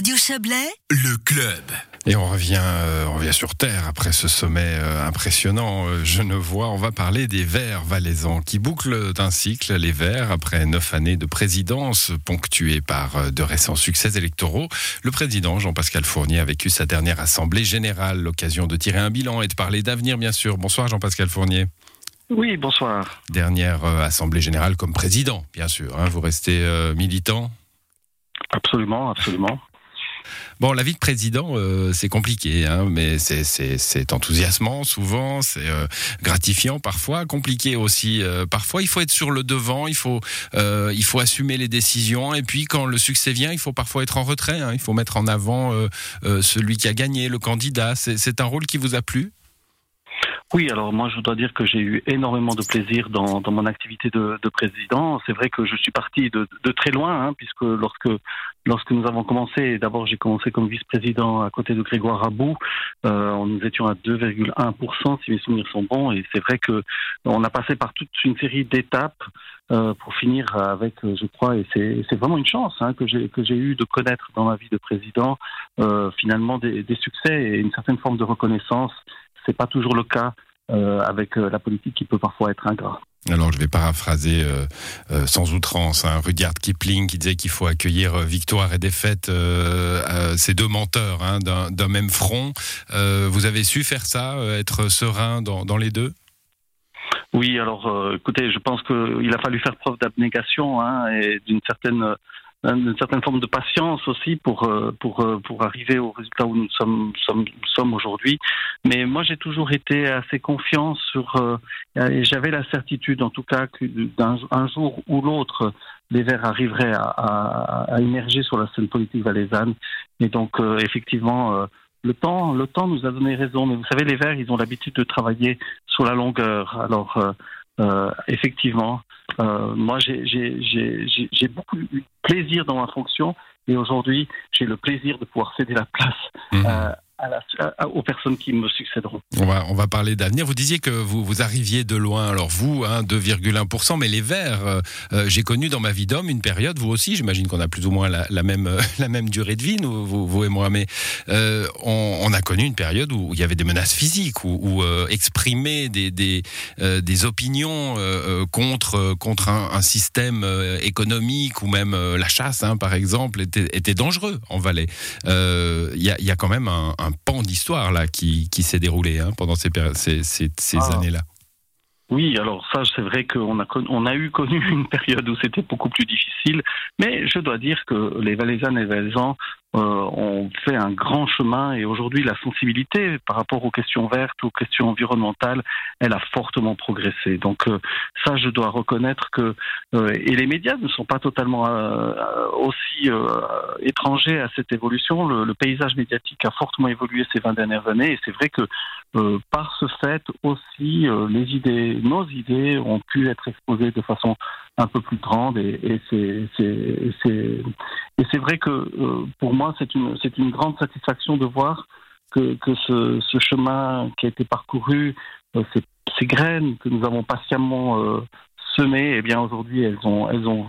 Radio Chablais, le club. Et on revient, euh, on revient sur Terre après ce sommet euh, impressionnant euh, genevois. On va parler des Verts valaisans qui bouclent un cycle, les Verts, après neuf années de présidence ponctuées par euh, de récents succès électoraux. Le président Jean-Pascal Fournier a vécu sa dernière assemblée générale, l'occasion de tirer un bilan et de parler d'avenir, bien sûr. Bonsoir Jean-Pascal Fournier. Oui, bonsoir. Dernière euh, assemblée générale comme président, bien sûr. hein. Vous restez euh, militant? Absolument, absolument. Bon, la vie de président, euh, c'est compliqué, hein, mais c'est- enthousiasmant souvent, c'est euh, gratifiant parfois, compliqué aussi. euh, parfois, il faut être sur le devant, il faut, il faut assumer les décisions, et puis quand le succès vient, il faut parfois être en retrait. hein, il faut mettre en avant celui qui a gagné, le candidat. C'est un rôle qui vous a plu? Oui, alors moi je dois dire que j'ai eu énormément de plaisir dans, dans mon activité de, de président. C'est vrai que je suis parti de, de très loin, hein, puisque lorsque lorsque nous avons commencé, d'abord j'ai commencé comme vice-président à côté de Grégoire Rabou, euh, nous étions à 2,1% si mes souvenirs sont bons, et c'est vrai que on a passé par toute une série d'étapes euh, pour finir avec, euh, je crois, et c'est c'est vraiment une chance hein, que j'ai que j'ai eu de connaître dans ma vie de président euh, finalement des, des succès et une certaine forme de reconnaissance. C'est pas toujours le cas euh, avec euh, la politique qui peut parfois être ingrat. Alors, je vais paraphraser euh, euh, sans outrance hein, Rudyard Kipling qui disait qu'il faut accueillir victoire et défaite, ces deux menteurs hein, d'un même front. Vous avez su faire ça, être serein dans, dans les deux? Oui, alors écoutez, je pense qu'il a fallu faire preuve d'abnégation hein, et d'une certaine d'une certaine forme de patience aussi pour euh, pour euh, pour arriver au résultat où nous sommes sommes, sommes aujourd'hui. Mais moi, j'ai toujours été assez confiant sur euh, et j'avais la certitude, en tout cas, que d'un un jour ou l'autre, les Verts arriveraient à, à, à émerger sur la scène politique valaisanne. Et donc, euh, effectivement. Euh, le temps, le temps nous a donné raison, mais vous savez, les Verts, ils ont l'habitude de travailler sur la longueur. Alors, euh, euh, effectivement, euh, moi, j'ai- beaucoup eu plaisir dans ma fonction, et aujourd'hui, j'ai le plaisir de pouvoir céder la place Mhm. Aux personnes qui me succéderont. on, va, on va parler d'avenir. Vous disiez que vous, vous arriviez de loin. Alors vous, hein, 2,1%, mais les Verts, euh, euh, j'ai connu dans ma vie d'homme une période, vous aussi, j'imagine qu'on a plus ou moins la, même, euh, la même durée de vie, nous, vous, et moi, mais on, a connu une période où il y avait des menaces physiques, où, exprimer des, des, opinions contre, contre un, système économique ou même la chasse, hein, par exemple, était, dangereux en Valais. Il y, a, y a quand même un pan d'histoire là qui, qui s'est déroulé hein, pendant ces, péri- ces, ces, ces Ah. années-là. Oui, alors ça, c'est vrai qu'on a, on a eu connu une période où c'était beaucoup plus difficile, mais je dois dire que les Valaisannes et Valaisans euh, ont fait un grand chemin et aujourd'hui, la sensibilité par rapport aux questions vertes, aux questions environnementales, elle a fortement progressé. Donc euh, ça, je dois reconnaître que euh, et les médias ne sont pas totalement aussi étrangers à cette évolution. Le, paysage médiatique a fortement évolué ces 20 dernières années et c'est vrai que euh, par ce fait aussi, euh, les nos idées ont pu être exposées de façon un peu plus grande et, et c'est vrai que euh, pour moi c'est une une grande satisfaction de voir que ce, chemin qui a été parcouru, euh, ces, graines que nous avons patiemment euh, semées, eh bien aujourd'hui elles ont elles ont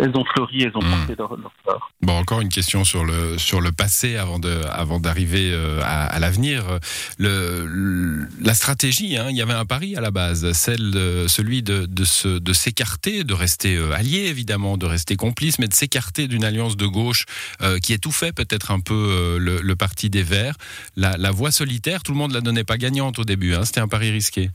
elles ont fleuri, elles ont Mm. porté leurs leur fleurs. Bon, encore une question sur le sur le passé avant de avant d'arriver euh, à, à l'avenir. Le, le- la stratégie, hein, il y avait un pari à la base, celle celui de de se de s'écarter, de rester euh, allié évidemment, de rester complice, mais de s'écarter d'une alliance de gauche euh, qui étouffait peut-être un peu euh, le, le parti des Verts. La, la voie solitaire, tout le monde la donnait pas gagnante au début. Hein, C'était un pari risqué.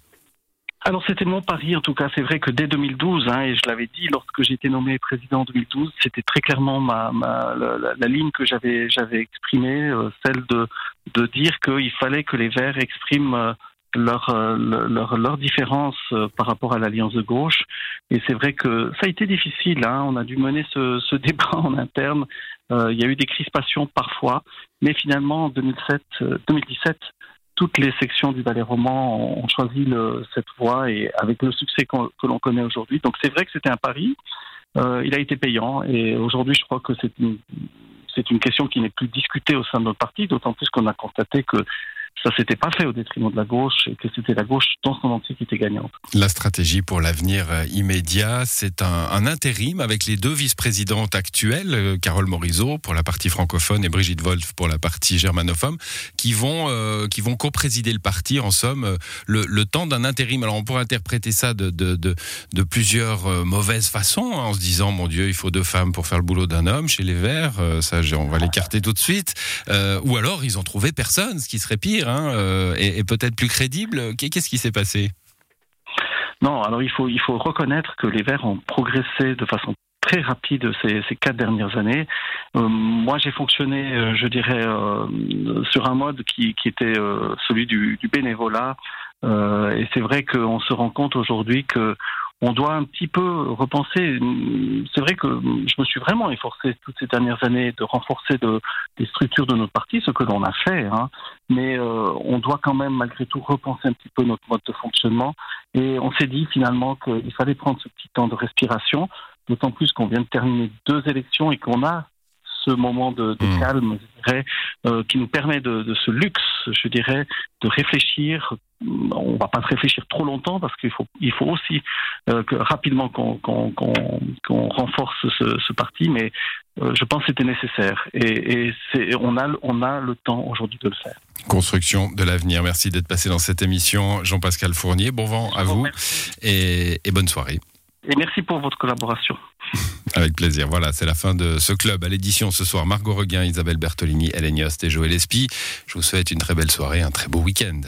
Alors c'était mon pari en tout cas. C'est vrai que dès 2012, hein, et je l'avais dit lorsque j'ai été nommé président en 2012, c'était très clairement ma, ma la, la- ligne que j'avais j'avais exprimée, euh, celle de de dire qu'il fallait que les Verts expriment euh, leur, euh, leur leur différence par rapport à l'alliance de gauche. Et c'est vrai que ça a été difficile. Hein, on a dû mener ce, ce débat en interne. Il y a eu des crispations parfois, mais finalement en 2007, euh, 2017 toutes les sections du Valais roman ont choisi le, cette voie et avec le succès que l'on connaît aujourd'hui. Donc c'est vrai que c'était un pari. Euh, il a été payant et aujourd'hui je crois que c'est une c'est une question qui n'est plus discutée au sein de notre parti, d'autant plus qu'on a constaté que ça s'était pas fait au détriment de la gauche et que c'était la gauche dans son entier qui était gagnante. La stratégie pour l'avenir euh, immédiat, c'est un, intérim avec les deux vice-présidentes actuelles, euh, Carole Morizot pour la partie francophone et Brigitte Wolf pour la partie germanophone, qui vont euh, vont co-présider le parti en somme le, temps d'un intérim. Alors on pourrait interpréter ça de, de plusieurs mauvaises façons hein, en se disant mon Dieu il faut deux femmes pour faire le boulot d'un homme chez les Verts, ça on va l'écarter tout de suite. ou alors ils ont trouvé personne, ce qui serait pire hein, euh, et, peut-être plus crédible. Qu'est-ce qui s'est passé? Non, alors il faut, il faut reconnaître que les Verts ont progressé de façon très rapide ces, ces quatre dernières années. Euh, moi, j'ai fonctionné, euh, je dirais, sur un mode qui, qui était celui du bénévolat. et c'est vrai qu'on se rend compte aujourd'hui que on doit un petit peu repenser. C'est vrai que je me suis vraiment efforcé toutes ces dernières années de renforcer de, les structures de notre parti, ce que l'on a fait, hein. mais euh, on doit quand même malgré tout repenser un petit peu notre mode de fonctionnement. Et on s'est dit finalement qu'il fallait prendre ce petit temps de respiration, d'autant plus qu'on vient de terminer deux élections et qu'on a ce moment de, de mmh. calme, je dirais, euh, qui nous permet de, de, ce luxe, je dirais, de réfléchir. On va pas réfléchir trop longtemps parce qu'il faut, il faut aussi euh, que rapidement qu'on qu qu renforce ce, ce, parti, mais euh, je pense que c'était nécessaire et, et on, a, on a le temps aujourd'hui de le faire. Construction de l'avenir. Merci d'être passé dans cette émission, Jean-Pascal Fournier. Bon vent à vous et, et bonne soirée. Et merci pour votre collaboration. Avec plaisir. Voilà, c'est la fin de ce club. À l'édition ce soir, Margot Reguin, Isabelle Bertolini, Hélène Yost et Joël Espy. Je vous souhaite une très belle soirée, un très beau week-end.